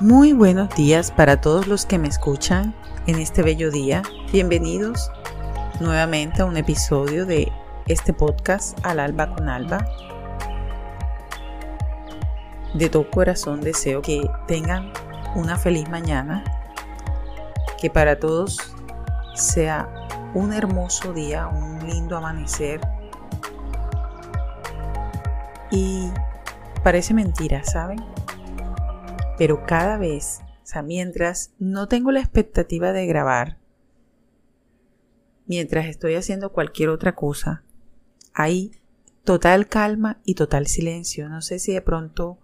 Muy buenos días para todos los que me escuchan en este bello día. Bienvenidos nuevamente a un episodio de este podcast Al Alba con Alba. De todo corazón deseo que tengan una feliz mañana, que para todos sea un hermoso día, un lindo amanecer. Y parece mentira, ¿saben? Pero cada vez, o sea, mientras no tengo la expectativa de grabar, mientras estoy haciendo cualquier otra cosa, hay total calma y total silencio. No sé si de pronto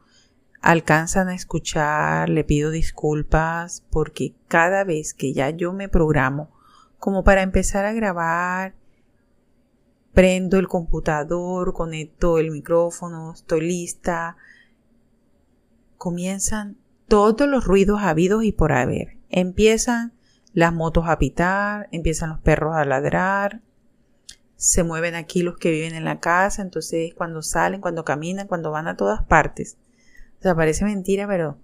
alcanzan a escuchar, le pido disculpas porque cada vez que ya yo me programo como para empezar a grabar, prendo el computador, conecto el micrófono, estoy lista, comienzan todos los ruidos habidos y por haber. Empiezan las motos a pitar, empiezan los perros a ladrar, se mueven aquí los que viven en la casa, entonces cuando salen, cuando caminan, cuando van a todas partes. O sea, parece mentira, pero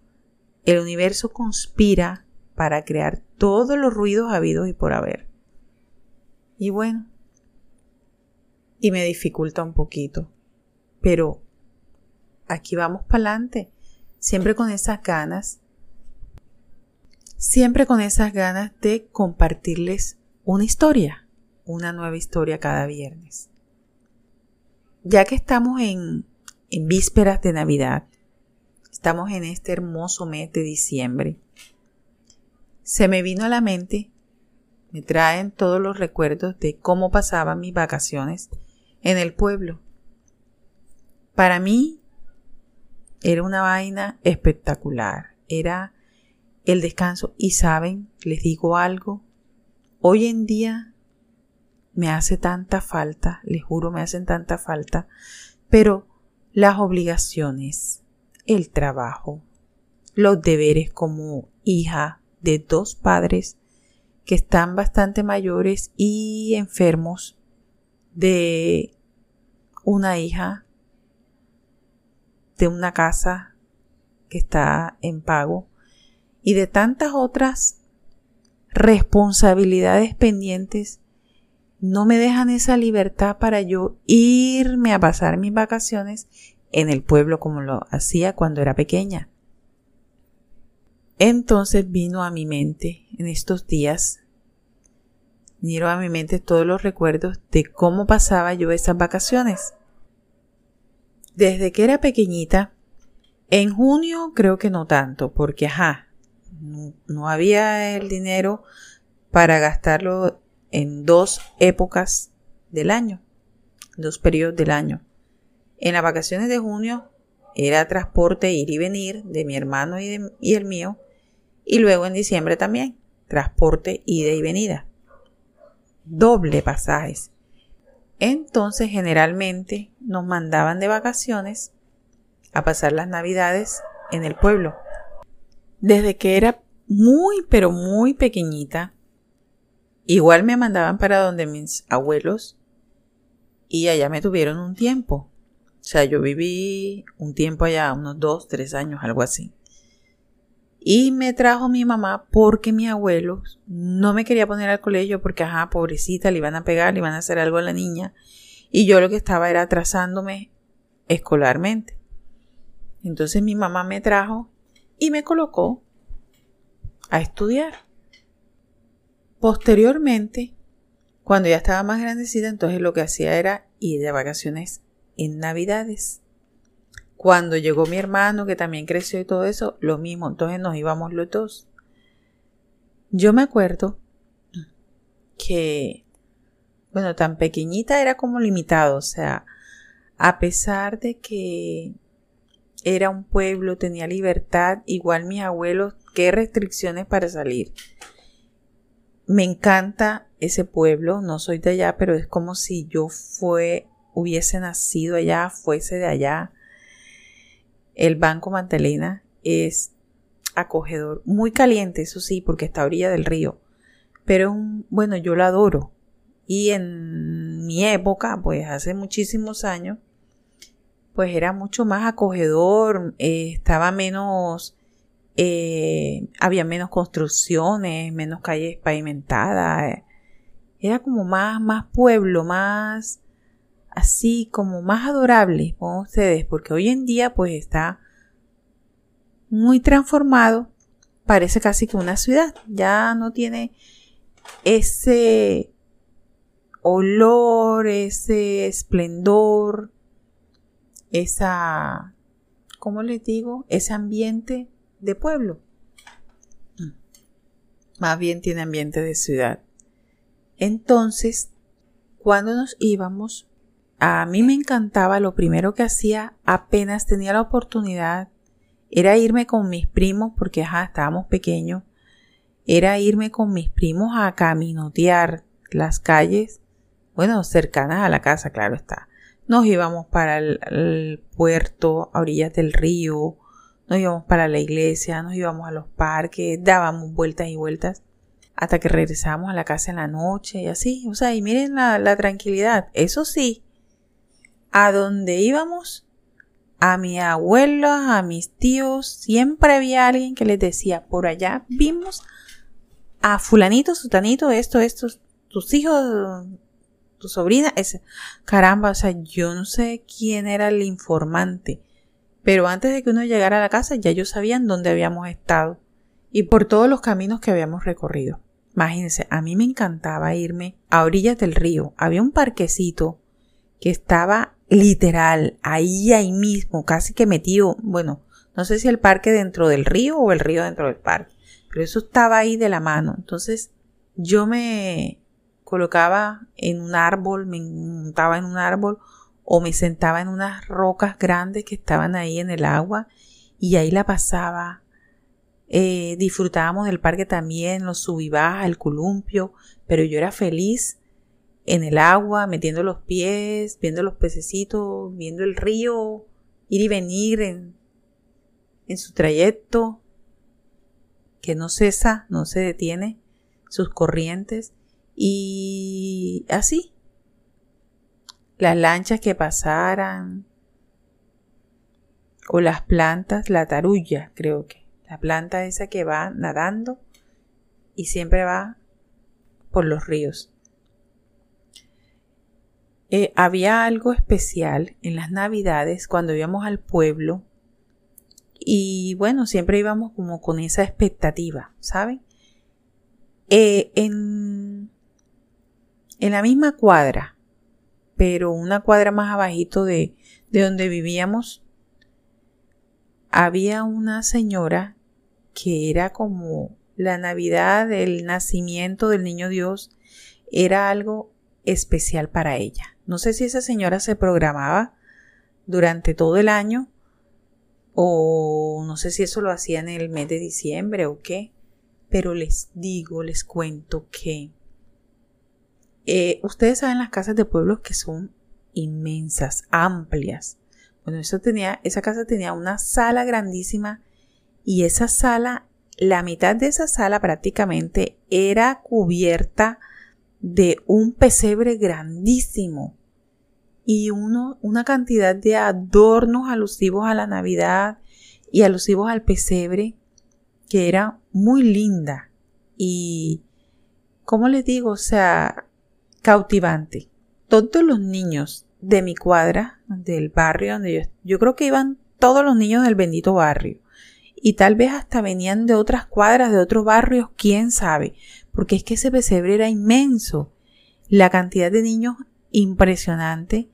el universo conspira para crear todos los ruidos habidos y por haber. Y bueno, y me dificulta un poquito, pero aquí vamos para adelante siempre con esas ganas, siempre con esas ganas de compartirles una historia, una nueva historia cada viernes. Ya que estamos en, en vísperas de Navidad, estamos en este hermoso mes de diciembre, se me vino a la mente, me traen todos los recuerdos de cómo pasaban mis vacaciones en el pueblo. Para mí, era una vaina espectacular. Era el descanso. Y saben, les digo algo. Hoy en día me hace tanta falta, les juro, me hacen tanta falta. Pero las obligaciones, el trabajo, los deberes como hija de dos padres que están bastante mayores y enfermos, de una hija de una casa que está en pago y de tantas otras responsabilidades pendientes no me dejan esa libertad para yo irme a pasar mis vacaciones en el pueblo como lo hacía cuando era pequeña. Entonces vino a mi mente en estos días, vino a mi mente todos los recuerdos de cómo pasaba yo esas vacaciones desde que era pequeñita, en junio creo que no tanto, porque ajá, no, había el dinero para gastarlo en dos épocas del año, dos periodos del año. En las vacaciones de junio era transporte ir y venir de mi hermano y, y el mío, y luego en diciembre también, transporte ida y venida. Doble pasajes. Entonces generalmente nos mandaban de vacaciones a pasar las navidades en el pueblo. Desde que era muy pero muy pequeñita, igual me mandaban para donde mis abuelos y allá me tuvieron un tiempo. O sea, yo viví un tiempo allá, unos dos, tres años, algo así. Y me trajo mi mamá porque mi abuelo no me quería poner al colegio porque, ajá, pobrecita, le iban a pegar, le iban a hacer algo a la niña. Y yo lo que estaba era atrasándome escolarmente. Entonces mi mamá me trajo y me colocó a estudiar. Posteriormente, cuando ya estaba más grandecita, entonces lo que hacía era ir de vacaciones en Navidades. Cuando llegó mi hermano, que también creció y todo eso, lo mismo, entonces nos íbamos los dos. Yo me acuerdo que, bueno, tan pequeñita era como limitado, o sea, a pesar de que era un pueblo, tenía libertad, igual mis abuelos, qué restricciones para salir. Me encanta ese pueblo, no soy de allá, pero es como si yo fue, hubiese nacido allá, fuese de allá. El Banco Mantelena es acogedor, muy caliente, eso sí, porque está a orilla del río. Pero un, bueno, yo lo adoro. Y en mi época, pues hace muchísimos años, pues era mucho más acogedor, eh, estaba menos eh, había menos construcciones, menos calles pavimentadas. Era como más, más pueblo, más así como más adorable con ustedes, porque hoy en día pues está muy transformado, parece casi que una ciudad, ya no tiene ese olor, ese esplendor, esa, ¿cómo les digo? Ese ambiente de pueblo. Más bien tiene ambiente de ciudad. Entonces, cuando nos íbamos, a mí me encantaba, lo primero que hacía apenas tenía la oportunidad, era irme con mis primos, porque ajá, estábamos pequeños, era irme con mis primos a caminotear las calles, bueno, cercanas a la casa, claro está. Nos íbamos para el, puerto, a orillas del río, nos íbamos para la iglesia, nos íbamos a los parques, dábamos vueltas y vueltas hasta que regresábamos a la casa en la noche y así. O sea, y miren la, la tranquilidad. Eso sí, a donde íbamos, a mi abuelo, a mis tíos, siempre había alguien que les decía, por allá vimos a fulanito, sutanito, esto, estos, tus hijos, tu sobrina, ese. Caramba, o sea, yo no sé quién era el informante, pero antes de que uno llegara a la casa ya ellos sabían dónde habíamos estado y por todos los caminos que habíamos recorrido. Imagínense, a mí me encantaba irme a orillas del río. Había un parquecito que estaba literal ahí, ahí mismo, casi que metido, bueno, no sé si el parque dentro del río o el río dentro del parque, pero eso estaba ahí de la mano. Entonces yo me colocaba en un árbol, me montaba en un árbol o me sentaba en unas rocas grandes que estaban ahí en el agua y ahí la pasaba. Eh, disfrutábamos del parque también, los subibajas, el columpio, pero yo era feliz en el agua, metiendo los pies, viendo los pececitos, viendo el río, ir y venir en, en su trayecto, que no cesa, no se detiene, sus corrientes. Y así, las lanchas que pasaran, o las plantas, la tarulla, creo que, la planta esa que va nadando y siempre va por los ríos. Eh, había algo especial en las navidades cuando íbamos al pueblo y bueno, siempre íbamos como con esa expectativa, ¿saben? Eh, en en la misma cuadra, pero una cuadra más abajito de, de donde vivíamos, había una señora que era como la Navidad del nacimiento del Niño Dios, era algo especial para ella. No sé si esa señora se programaba durante todo el año o no sé si eso lo hacía en el mes de diciembre o qué, pero les digo, les cuento que eh, ustedes saben las casas de pueblos que son inmensas, amplias. Bueno, eso tenía, esa casa tenía una sala grandísima y esa sala, la mitad de esa sala prácticamente era cubierta de un pesebre grandísimo y uno, una cantidad de adornos alusivos a la Navidad y alusivos al pesebre que era muy linda y, ¿cómo les digo? O sea, cautivante. Todos los niños de mi cuadra, del barrio donde yo, yo creo que iban todos los niños del bendito barrio. Y tal vez hasta venían de otras cuadras, de otros barrios, quién sabe. Porque es que ese pesebre era inmenso. La cantidad de niños impresionante.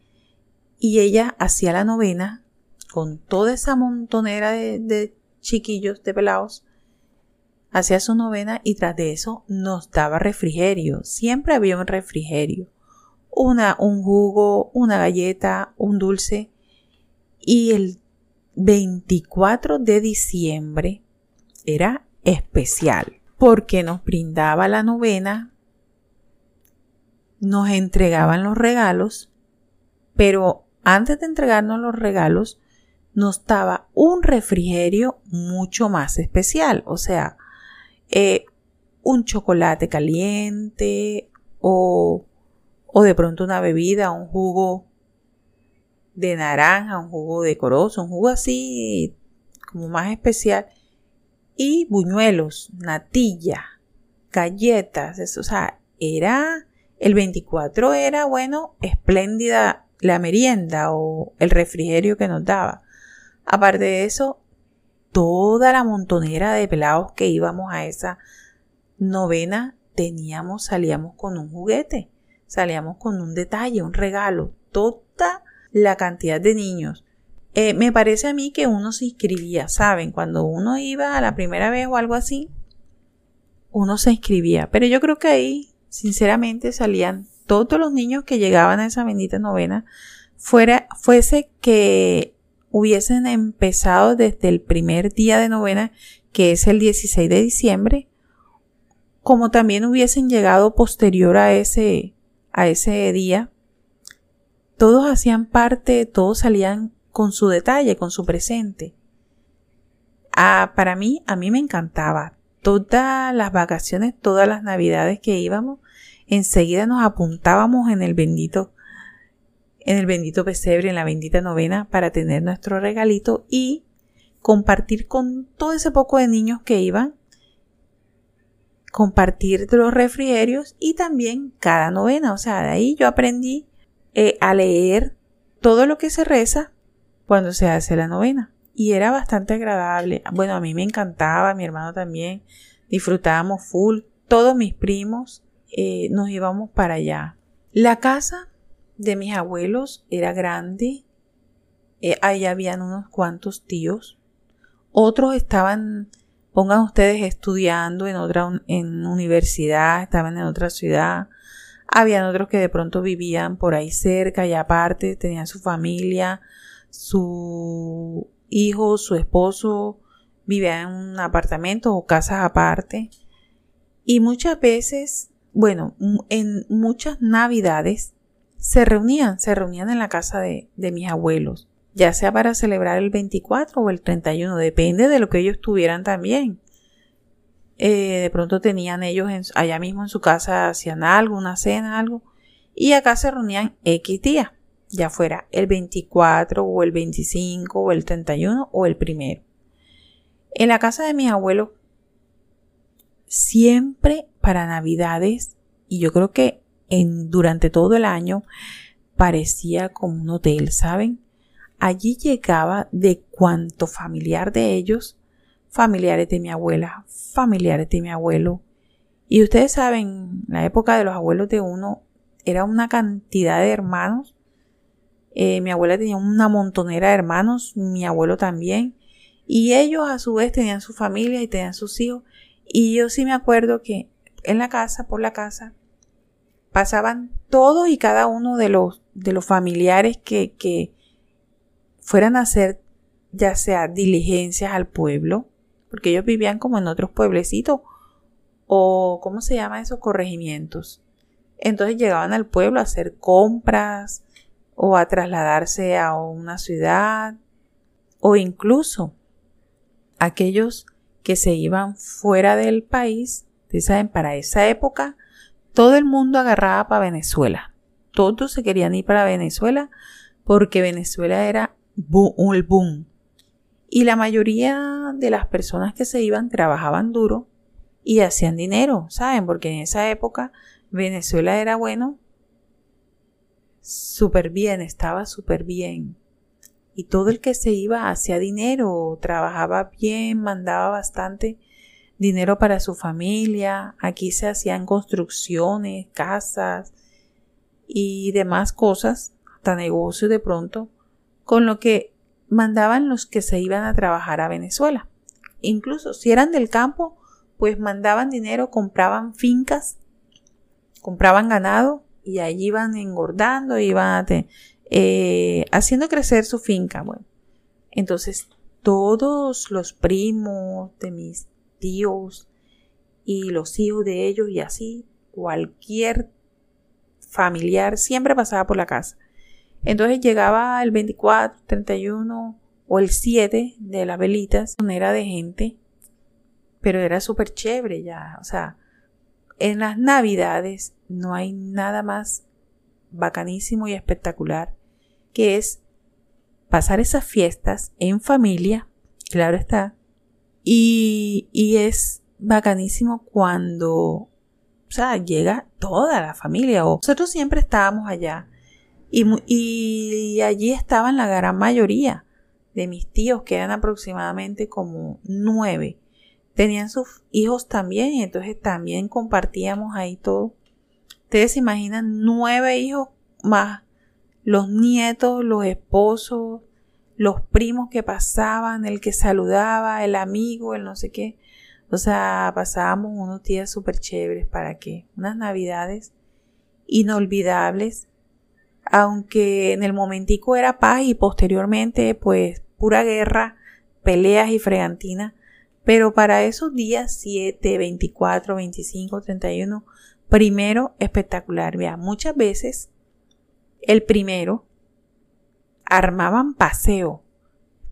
Y ella hacía la novena con toda esa montonera de, chiquillos, de pelados, hacía su novena y tras de eso nos daba refrigerio. Siempre había un refrigerio. Una, un jugo, una galleta, un dulce. Y el 24 de diciembre era especial porque nos brindaba la novena, nos entregaban los regalos, pero antes de entregarnos los regalos, nos daba un refrigerio mucho más especial. O sea, eh, un chocolate caliente o, o de pronto una bebida, un jugo de naranja, un jugo decoroso, un jugo así como más especial. Y buñuelos, natilla, galletas, eso, o sea, era, el 24 era, bueno, espléndida la merienda o el refrigerio que nos daba. Aparte de eso, toda la montonera de pelados que íbamos a esa novena teníamos, salíamos con un juguete, salíamos con un detalle, un regalo, toda la cantidad de niños. Eh, me parece a mí que uno se inscribía, ¿saben? Cuando uno iba a la primera vez o algo así, uno se inscribía. Pero yo creo que ahí, sinceramente, salían todos los niños que llegaban a esa bendita novena, fuera, fuese que hubiesen empezado desde el primer día de novena, que es el 16 de diciembre, como también hubiesen llegado posterior a ese, a ese día, todos hacían parte, todos salían con su detalle, con su presente. Ah, para mí, a mí me encantaba. Todas las vacaciones, todas las navidades que íbamos, enseguida nos apuntábamos en el bendito, en el bendito pesebre, en la bendita novena, para tener nuestro regalito y compartir con todo ese poco de niños que iban, compartir los refrigerios y también cada novena. O sea, de ahí yo aprendí eh, a leer todo lo que se reza cuando se hace la novena. Y era bastante agradable. Bueno, a mí me encantaba, mi hermano también. Disfrutábamos full. Todos mis primos eh, nos íbamos para allá. La casa de mis abuelos era grande. Eh, ahí habían unos cuantos tíos. Otros estaban, pongan ustedes, estudiando en otra en universidad, estaban en otra ciudad. Habían otros que de pronto vivían por ahí cerca y aparte tenían su familia su hijo, su esposo vivía en un apartamento o casas aparte. Y muchas veces, bueno, en muchas navidades se reunían, se reunían en la casa de, mis abuelos, ya sea para celebrar el 24 o el 31, depende de lo que ellos tuvieran también. Eh, de pronto tenían ellos allá mismo en su casa, hacían algo, una cena, algo, y acá se reunían X días ya fuera el 24 o el 25 o el 31 o el primero. En la casa de mis abuelos, siempre para Navidades, y yo creo que en, durante todo el año, parecía como un hotel, ¿saben? Allí llegaba de cuanto familiar de ellos, familiares de mi abuela, familiares de mi abuelo. Y ustedes saben, la época de los abuelos de uno era una cantidad de hermanos eh, mi abuela tenía una montonera de hermanos, mi abuelo también. Y ellos a su vez tenían su familia y tenían sus hijos. Y yo sí me acuerdo que en la casa, por la casa, pasaban todos y cada uno de los, de los familiares que, que fueran a hacer ya sea diligencias al pueblo, porque ellos vivían como en otros pueblecitos, o ¿cómo se llama esos corregimientos? Entonces llegaban al pueblo a hacer compras, o a trasladarse a una ciudad o incluso aquellos que se iban fuera del país, ustedes saben, para esa época todo el mundo agarraba para Venezuela. Todos se querían ir para Venezuela porque Venezuela era un boom. Y la mayoría de las personas que se iban trabajaban duro y hacían dinero, ¿saben? Porque en esa época Venezuela era bueno súper bien, estaba súper bien. Y todo el que se iba hacía dinero, trabajaba bien, mandaba bastante dinero para su familia. Aquí se hacían construcciones, casas y demás cosas, hasta negocios de pronto, con lo que mandaban los que se iban a trabajar a Venezuela. Incluso si eran del campo, pues mandaban dinero, compraban fincas, compraban ganado y allí iban engordando, iban eh, haciendo crecer su finca. Bueno, entonces todos los primos de mis tíos y los hijos de ellos y así, cualquier familiar siempre pasaba por la casa. Entonces llegaba el 24, 31 o el 7 de las velitas, era de gente, pero era súper chévere ya, o sea, en las navidades no hay nada más bacanísimo y espectacular que es pasar esas fiestas en familia, claro está, Y, y es bacanísimo cuando, o sea, llega toda la familia. O nosotros siempre estábamos allá. Y, y allí estaban la gran mayoría de mis tíos, que eran aproximadamente como nueve. Tenían sus hijos también y entonces también compartíamos ahí todo. Ustedes se imaginan nueve hijos más los nietos, los esposos, los primos que pasaban, el que saludaba, el amigo, el no sé qué. O sea, pasábamos unos días súper chéveres para que unas navidades inolvidables, aunque en el momentico era paz y posteriormente pues pura guerra, peleas y fregantina, pero para esos días 7, 24, 25, 31, primero espectacular. Vea, muchas veces el primero armaban paseo,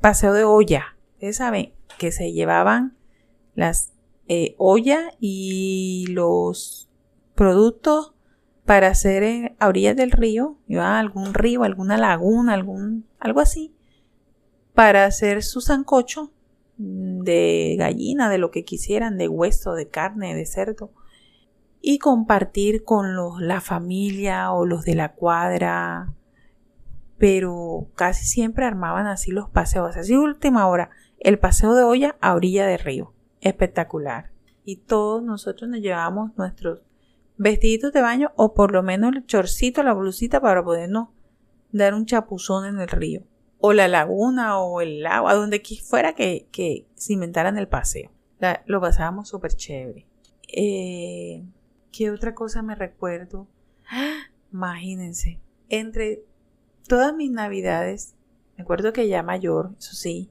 paseo de olla. Ustedes saben que se llevaban las eh, ollas y los productos para hacer a orillas del río, iban algún río, alguna laguna, algún, algo así, para hacer su sancocho de gallina, de lo que quisieran, de hueso, de carne, de cerdo, y compartir con los, la familia o los de la cuadra, pero casi siempre armaban así los paseos, así última hora, el paseo de olla a orilla de río, espectacular. Y todos nosotros nos llevábamos nuestros vestiditos de baño o por lo menos el chorcito, la blusita para podernos dar un chapuzón en el río o la laguna o el lago, a donde fuera que, que se inventaran el paseo. lo pasábamos súper chévere. Eh, ¿Qué otra cosa me recuerdo? Imagínense, entre todas mis navidades, me acuerdo que ya mayor, eso sí,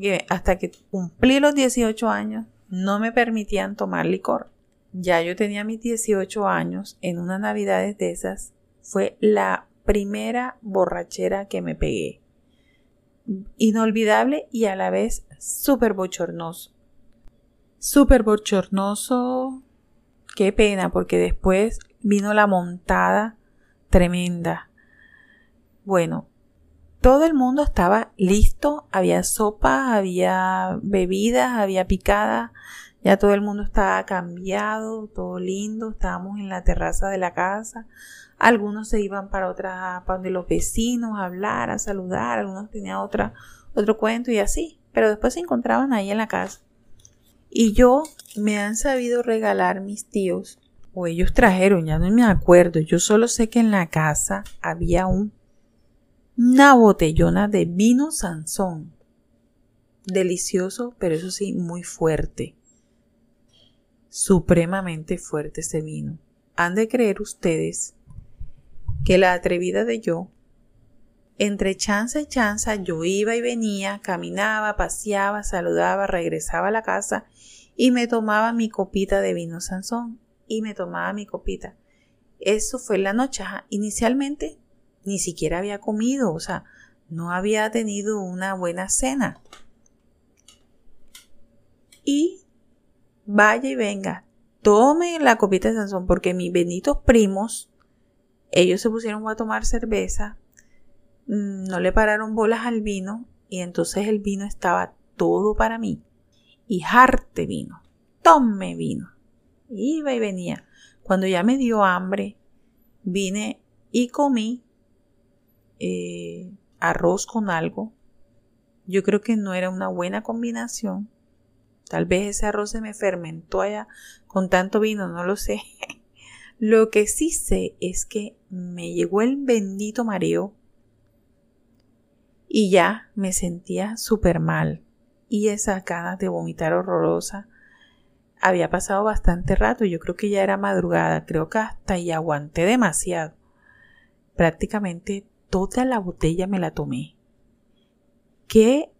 que hasta que cumplí los 18 años, no me permitían tomar licor. Ya yo tenía mis 18 años, en unas navidades de esas, fue la primera borrachera que me pegué inolvidable y a la vez súper bochornoso. Súper bochornoso. Qué pena, porque después vino la montada tremenda. Bueno, todo el mundo estaba listo, había sopa, había bebidas, había picada, ya todo el mundo estaba cambiado, todo lindo, estábamos en la terraza de la casa, algunos se iban para otra, para donde los vecinos a hablar, a saludar, algunos tenían otra, otro cuento y así, pero después se encontraban ahí en la casa. Y yo me han sabido regalar mis tíos, o ellos trajeron, ya no me acuerdo, yo solo sé que en la casa había un, una botellona de vino Sansón. Delicioso, pero eso sí, muy fuerte. Supremamente fuerte ese vino. Han de creer ustedes que la atrevida de yo, entre chanza y chanza yo iba y venía, caminaba, paseaba, saludaba, regresaba a la casa y me tomaba mi copita de vino Sansón y me tomaba mi copita. Eso fue la noche. Inicialmente ni siquiera había comido, o sea, no había tenido una buena cena. Y vaya y venga, tome la copita de Sansón porque mis benitos primos ellos se pusieron a tomar cerveza, mm, no le pararon bolas al vino y entonces el vino estaba todo para mí. Y jarte vino, tome vino. Iba y venía. Cuando ya me dio hambre, vine y comí eh, arroz con algo. Yo creo que no era una buena combinación. Tal vez ese arroz se me fermentó allá con tanto vino, no lo sé. Lo que sí sé es que me llegó el bendito mareo y ya me sentía súper mal. Y esa ganas de vomitar horrorosa había pasado bastante rato. Yo creo que ya era madrugada. Creo que hasta y aguanté demasiado. Prácticamente toda la botella me la tomé. Qué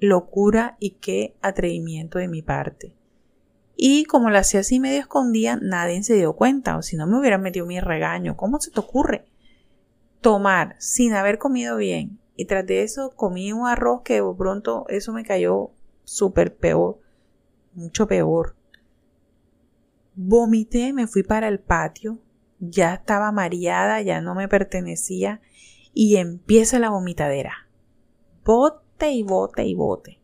locura y qué atrevimiento de mi parte. Y como lo hacía así medio escondida, nadie se dio cuenta, o si no me hubieran metido mi regaño. ¿Cómo se te ocurre tomar sin haber comido bien? Y tras de eso comí un arroz que de pronto eso me cayó súper peor, mucho peor. Vomité, me fui para el patio, ya estaba mareada, ya no me pertenecía y empieza la vomitadera. Bote y bote y bote.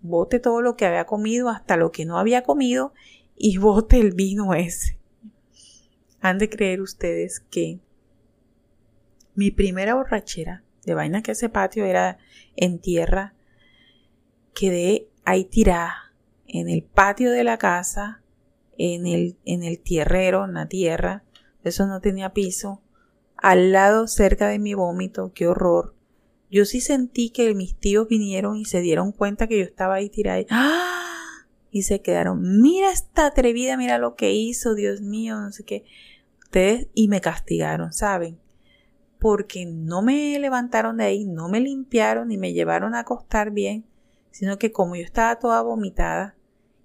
Bote todo lo que había comido, hasta lo que no había comido, y bote el vino ese. Han de creer ustedes que mi primera borrachera de vaina que ese patio era en tierra, quedé ahí tirada en el patio de la casa, en el, en el tierrero, en la tierra, eso no tenía piso, al lado cerca de mi vómito, qué horror. Yo sí sentí que mis tíos vinieron y se dieron cuenta que yo estaba ahí tirada. ¡Ah! Y se quedaron, mira esta atrevida, mira lo que hizo, Dios mío, no sé qué. Ustedes, y me castigaron, ¿saben? Porque no me levantaron de ahí, no me limpiaron ni me llevaron a acostar bien, sino que como yo estaba toda vomitada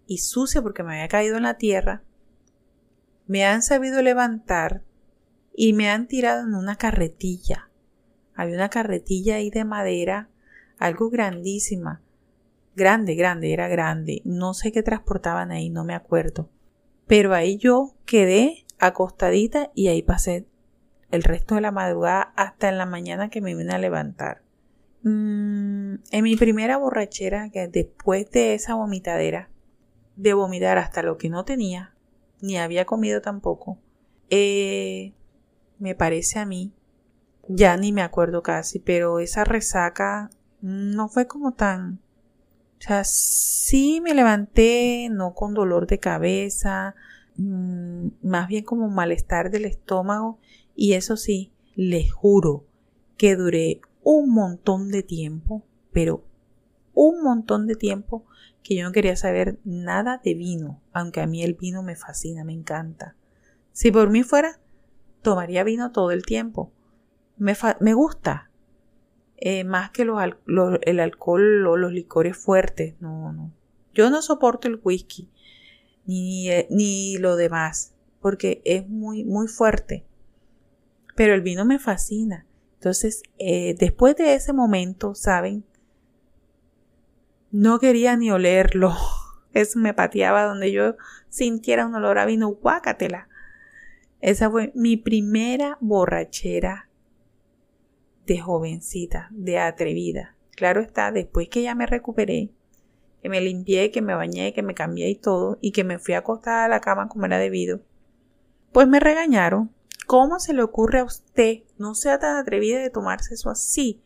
y sucia porque me había caído en la tierra, me han sabido levantar y me han tirado en una carretilla había una carretilla ahí de madera, algo grandísima. Grande, grande, era grande. No sé qué transportaban ahí, no me acuerdo. Pero ahí yo quedé acostadita y ahí pasé el resto de la madrugada hasta en la mañana que me vine a levantar. Mm, en mi primera borrachera, que después de esa vomitadera, de vomitar hasta lo que no tenía, ni había comido tampoco, eh, me parece a mí ya ni me acuerdo casi, pero esa resaca no fue como tan... O sea, sí me levanté, no con dolor de cabeza, mm, más bien como malestar del estómago y eso sí, les juro que duré un montón de tiempo, pero un montón de tiempo que yo no quería saber nada de vino, aunque a mí el vino me fascina, me encanta. Si por mí fuera, tomaría vino todo el tiempo, me, gusta. Eh, más que los, el alcohol o los licores fuertes. No, no. Yo no soporto el whisky ni, eh, ni lo demás porque es muy, muy fuerte. Pero el vino me fascina. Entonces, eh, después de ese momento, ¿saben? No quería ni olerlo. Eso me pateaba donde yo sintiera un olor a vino. Guácatela. Esa fue mi primera borrachera de jovencita, de atrevida. Claro está, después que ya me recuperé, que me limpié, que me bañé, que me cambié y todo, y que me fui acostada a la cama como era debido, pues me regañaron. ¿Cómo se le ocurre a usted? No sea tan atrevida de tomarse eso así.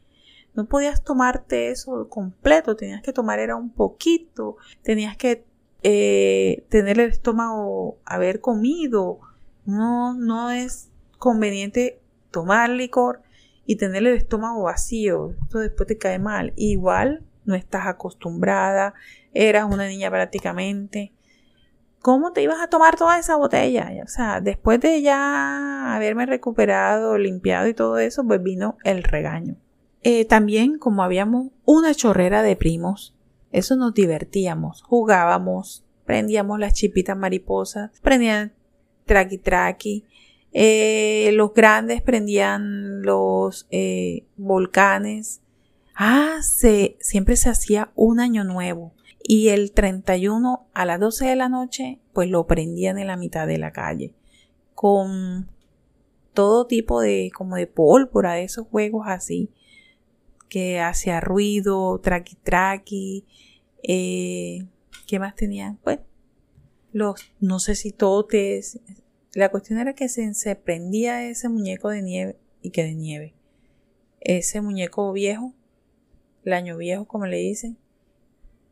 No podías tomarte eso completo, tenías que tomar era un poquito, tenías que eh, tener el estómago haber comido. No, no es conveniente tomar licor y tener el estómago vacío, esto después te cae mal. Igual no estás acostumbrada, eras una niña prácticamente. ¿Cómo te ibas a tomar toda esa botella? O sea, después de ya haberme recuperado, limpiado y todo eso, pues vino el regaño. Eh, también, como habíamos una chorrera de primos, eso nos divertíamos, jugábamos, prendíamos las chipitas mariposas, prendían traqui traqui, eh, los grandes prendían los eh, volcanes. Ah, se, siempre se hacía un año nuevo. Y el 31 a las 12 de la noche, pues lo prendían en la mitad de la calle. Con todo tipo de, como de pólvora, de esos juegos así. Que hacía ruido, traqui traqui. Eh, ¿Qué más tenían? Pues los, no sé si totes, la cuestión era que se, prendía ese muñeco de nieve y que de nieve. Ese muñeco viejo, el año viejo como le dicen.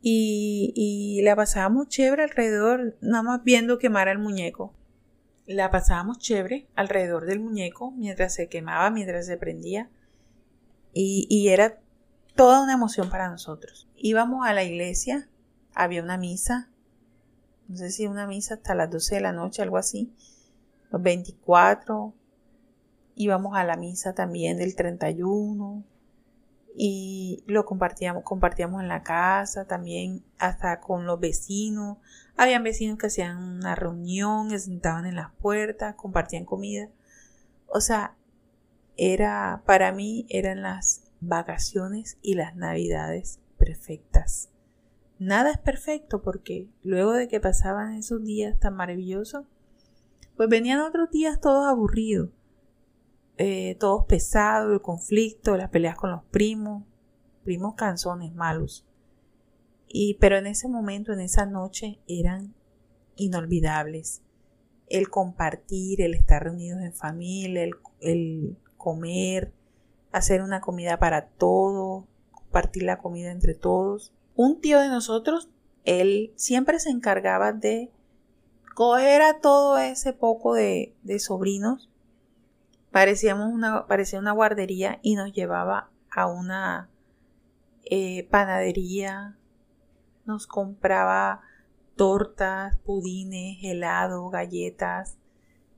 Y, y la pasábamos chévere alrededor, nada más viendo quemar el muñeco. La pasábamos chévere alrededor del muñeco mientras se quemaba, mientras se prendía. Y, y era toda una emoción para nosotros. Íbamos a la iglesia, había una misa, no sé si una misa hasta las 12 de la noche, algo así los 24, íbamos a la misa también del 31 y lo compartíamos, compartíamos en la casa también hasta con los vecinos. Habían vecinos que hacían una reunión, se sentaban en las puertas, compartían comida. O sea, era, para mí eran las vacaciones y las navidades perfectas. Nada es perfecto porque luego de que pasaban esos días tan maravillosos, pues venían otros días todos aburridos, eh, todos pesados, el conflicto, las peleas con los primos, primos canzones malos. Y, pero en ese momento, en esa noche, eran inolvidables. El compartir, el estar reunidos en familia, el, el comer, hacer una comida para todos, compartir la comida entre todos. Un tío de nosotros, él siempre se encargaba de coger a todo ese poco de, sobrinos. Parecíamos una, parecía una guardería y nos llevaba a una eh, panadería, nos compraba tortas, pudines, helado, galletas.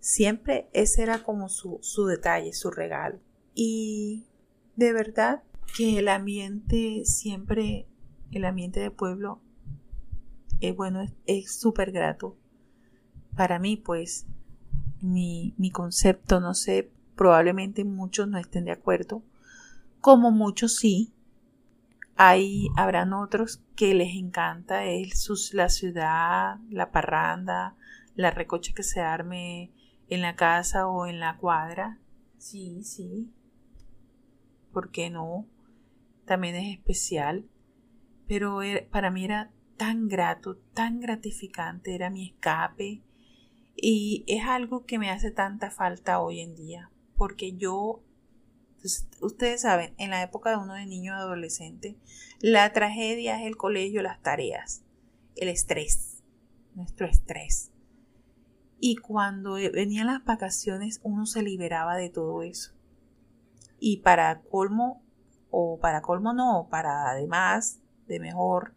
Siempre ese era como su, su detalle, su regalo. Y de verdad que el ambiente siempre, el ambiente de pueblo, es bueno, es súper grato. Para mí, pues, mi, mi concepto, no sé, probablemente muchos no estén de acuerdo, como muchos sí. Hay, habrán otros que les encanta la ciudad, la parranda, la recocha que se arme en la casa o en la cuadra. Sí, sí. ¿Por qué no? También es especial. Pero para mí era tan grato, tan gratificante, era mi escape. Y es algo que me hace tanta falta hoy en día. Porque yo ustedes saben, en la época de uno de niño adolescente, la tragedia es el colegio, las tareas, el estrés, nuestro estrés. Y cuando venían las vacaciones, uno se liberaba de todo eso. Y para colmo, o para colmo no, para además de mejor,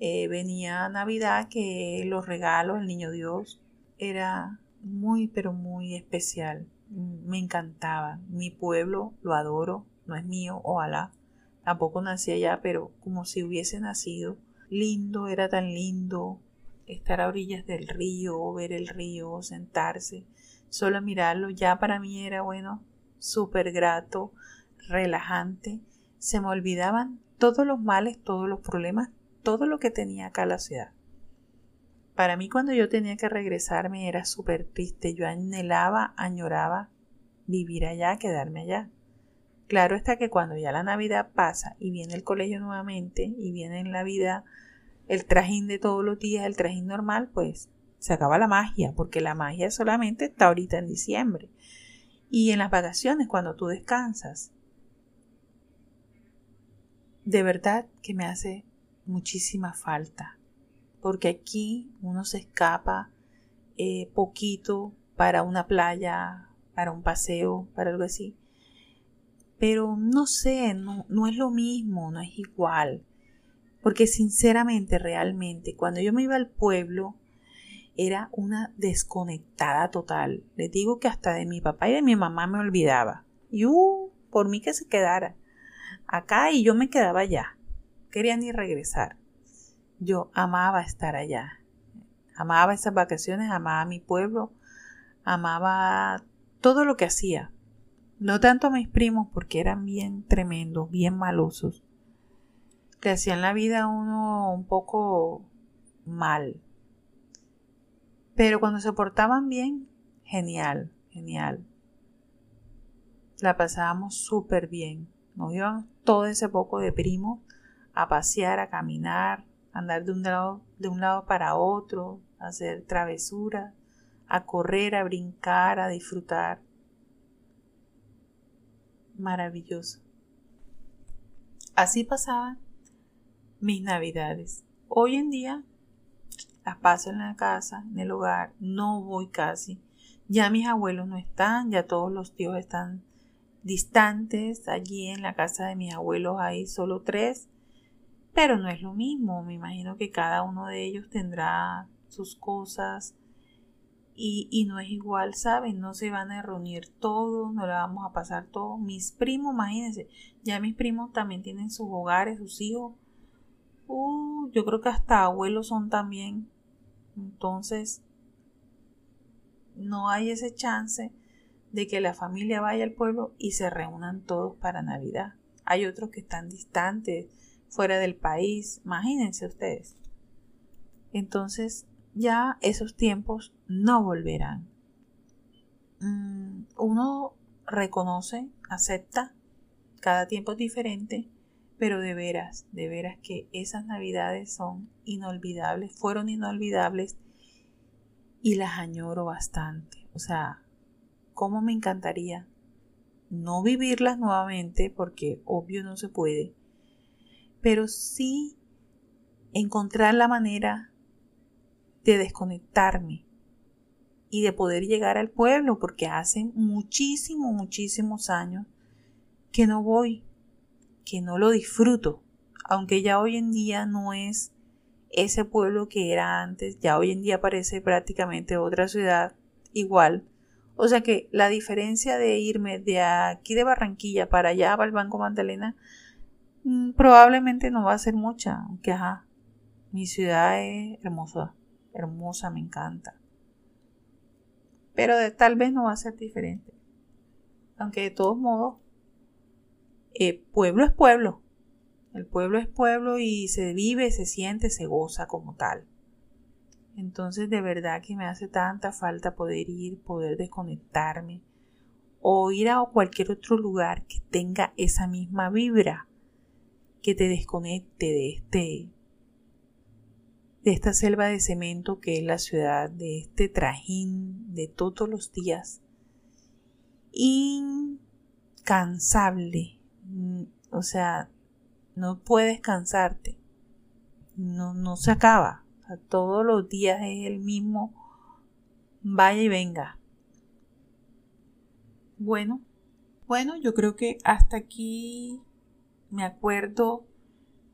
eh, venía Navidad que los regalos, el niño Dios, era muy, pero muy especial me encantaba. Mi pueblo lo adoro, no es mío, ojalá. Tampoco nací allá, pero como si hubiese nacido. Lindo, era tan lindo estar a orillas del río, ver el río, sentarse, solo mirarlo, ya para mí era bueno, súper grato, relajante. Se me olvidaban todos los males, todos los problemas, todo lo que tenía acá la ciudad. Para mí cuando yo tenía que regresarme era súper triste. Yo anhelaba, añoraba vivir allá, quedarme allá. Claro está que cuando ya la Navidad pasa y viene el colegio nuevamente y viene en la vida el trajín de todos los días, el trajín normal, pues se acaba la magia, porque la magia solamente está ahorita en diciembre. Y en las vacaciones, cuando tú descansas. De verdad que me hace muchísima falta porque aquí uno se escapa eh, poquito para una playa, para un paseo, para algo así. Pero no sé, no, no es lo mismo, no es igual. Porque sinceramente, realmente, cuando yo me iba al pueblo, era una desconectada total. Les digo que hasta de mi papá y de mi mamá me olvidaba. Y uh, por mí que se quedara acá y yo me quedaba allá. Quería ni regresar. Yo amaba estar allá. Amaba esas vacaciones, amaba mi pueblo, amaba todo lo que hacía. No tanto a mis primos porque eran bien tremendos, bien malosos. Que hacían la vida uno un poco mal. Pero cuando se portaban bien, genial, genial. La pasábamos súper bien. Nos iban todo ese poco de primos a pasear, a caminar, andar de un lado, de un lado para otro, hacer travesuras, a correr, a brincar, a disfrutar. Maravilloso. Así pasaban mis navidades. Hoy en día las paso en la casa, en el hogar, no voy casi. Ya mis abuelos no están, ya todos los tíos están distantes. Allí en la casa de mis abuelos hay solo tres pero no es lo mismo, me imagino que cada uno de ellos tendrá sus cosas y, no es igual, ¿saben? No se van a reunir todos, no la vamos a pasar todos. Mis primos, imagínense, ya mis primos también tienen sus hogares, sus hijos. Uh, yo creo que hasta abuelos son también. Entonces, no hay ese chance de que la familia vaya al pueblo y se reúnan todos para Navidad. Hay otros que están distantes, fuera del país, imagínense ustedes. Entonces ya esos tiempos no volverán. Mm, uno reconoce, acepta, cada tiempo es diferente, pero de veras, de veras que esas navidades son inolvidables, fueron inolvidables y las añoro bastante. O sea, cómo me encantaría no vivirlas nuevamente porque obvio no se puede, pero sí encontrar la manera de desconectarme y de poder llegar al pueblo porque hace muchísimos, muchísimos años que no voy, que no lo disfruto, aunque ya hoy en día no es ese pueblo que era antes, ya hoy en día parece prácticamente otra ciudad igual. O sea que la diferencia de irme de aquí de Barranquilla para allá, para el Banco Magdalena, probablemente no va a ser mucha, aunque ajá, mi ciudad es hermosa, hermosa, me encanta. Pero de, tal vez no va a ser diferente. Aunque de todos modos, eh, pueblo es pueblo. El pueblo es pueblo y se vive, se siente, se goza como tal. Entonces de verdad que me hace tanta falta poder ir, poder desconectarme o ir a cualquier otro lugar que tenga esa misma vibra, que te desconecte de este de esta selva de cemento que es la ciudad, de este trajín de todos los días, incansable, o sea, no puedes cansarte, no, no se acaba, todos los días es el mismo vaya y venga. Bueno, bueno, yo creo que hasta aquí me acuerdo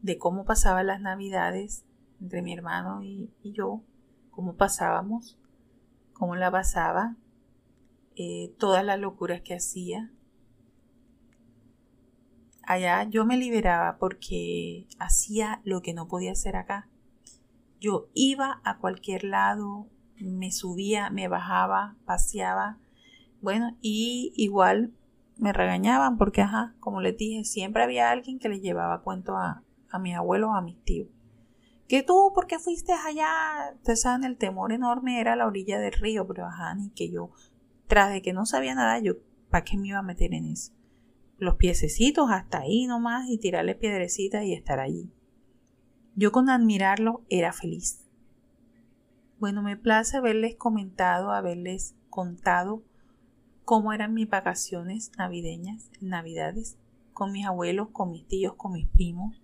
de cómo pasaban las navidades entre mi hermano y, yo, cómo pasábamos, cómo la pasaba, eh, todas las locuras que hacía. Allá yo me liberaba porque hacía lo que no podía hacer acá. Yo iba a cualquier lado, me subía, me bajaba, paseaba. Bueno, y igual me regañaban porque, ajá, como les dije, siempre había alguien que le llevaba cuento a, a mis abuelos o a mis tíos. Que tú, ¿por qué fuiste allá? Ustedes saben, el temor enorme era la orilla del río, pero ajá, ni que yo, tras de que no sabía nada, yo, ¿para qué me iba a meter en eso? Los piececitos hasta ahí nomás y tirarle piedrecitas y estar allí. Yo con admirarlo era feliz. Bueno, me place haberles comentado, haberles contado cómo eran mis vacaciones navideñas, navidades, con mis abuelos, con mis tíos, con mis primos,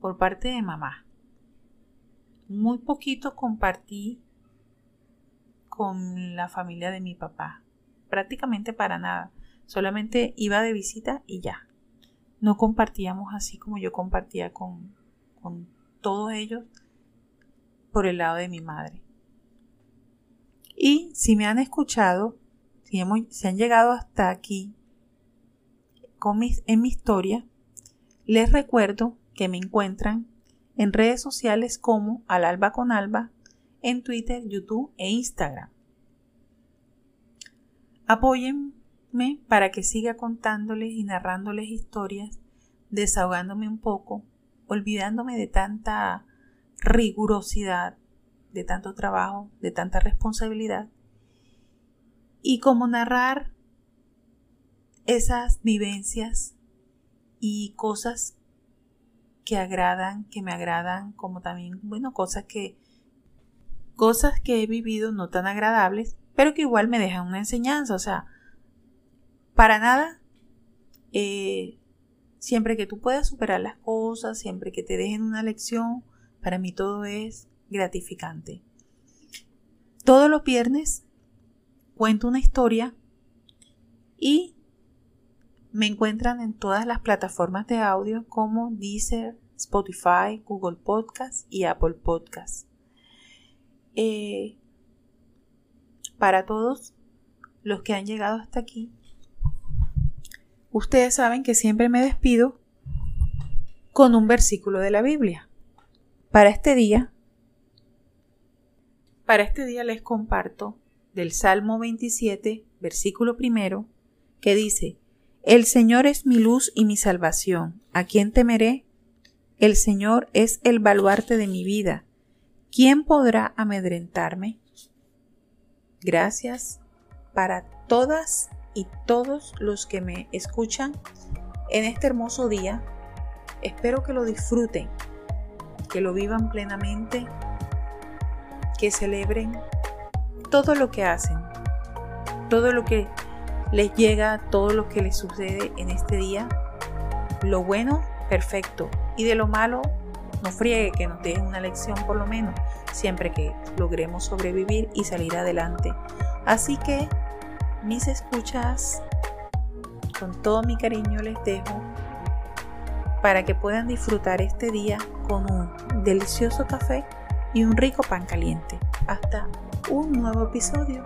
por parte de mamá. Muy poquito compartí con la familia de mi papá, prácticamente para nada, solamente iba de visita y ya. No compartíamos así como yo compartía con, con todos ellos por el lado de mi madre. Y si me han escuchado, si, hemos, han llegado hasta aquí con en mi historia, les recuerdo que me encuentran en redes sociales como Al Alba con Alba, en Twitter, YouTube e Instagram. Apóyenme para que siga contándoles y narrándoles historias, desahogándome un poco olvidándome de tanta rigurosidad, de tanto trabajo, de tanta responsabilidad, y como narrar esas vivencias y cosas que agradan, que me agradan, como también, bueno, cosas que cosas que he vivido no tan agradables, pero que igual me dejan una enseñanza, o sea, para nada eh, Siempre que tú puedas superar las cosas, siempre que te dejen una lección, para mí todo es gratificante. Todos los viernes cuento una historia y me encuentran en todas las plataformas de audio como Deezer, Spotify, Google Podcast y Apple Podcast. Eh, para todos los que han llegado hasta aquí, ustedes saben que siempre me despido con un versículo de la Biblia. Para este día, para este día les comparto del Salmo 27, versículo primero, que dice, El Señor es mi luz y mi salvación. ¿A quién temeré? El Señor es el baluarte de mi vida. ¿Quién podrá amedrentarme? Gracias para todas y todos los que me escuchan en este hermoso día. espero que lo disfruten, que lo vivan plenamente, que celebren todo lo que hacen, todo lo que les llega, todo lo que les sucede en este día. Lo bueno, perfecto. Y de lo malo, no friegue, que nos dejen una lección por lo menos, siempre que logremos sobrevivir y salir adelante. Así que, mis escuchas, con todo mi cariño les dejo para que puedan disfrutar este día con un delicioso café y un rico pan caliente. Hasta un nuevo episodio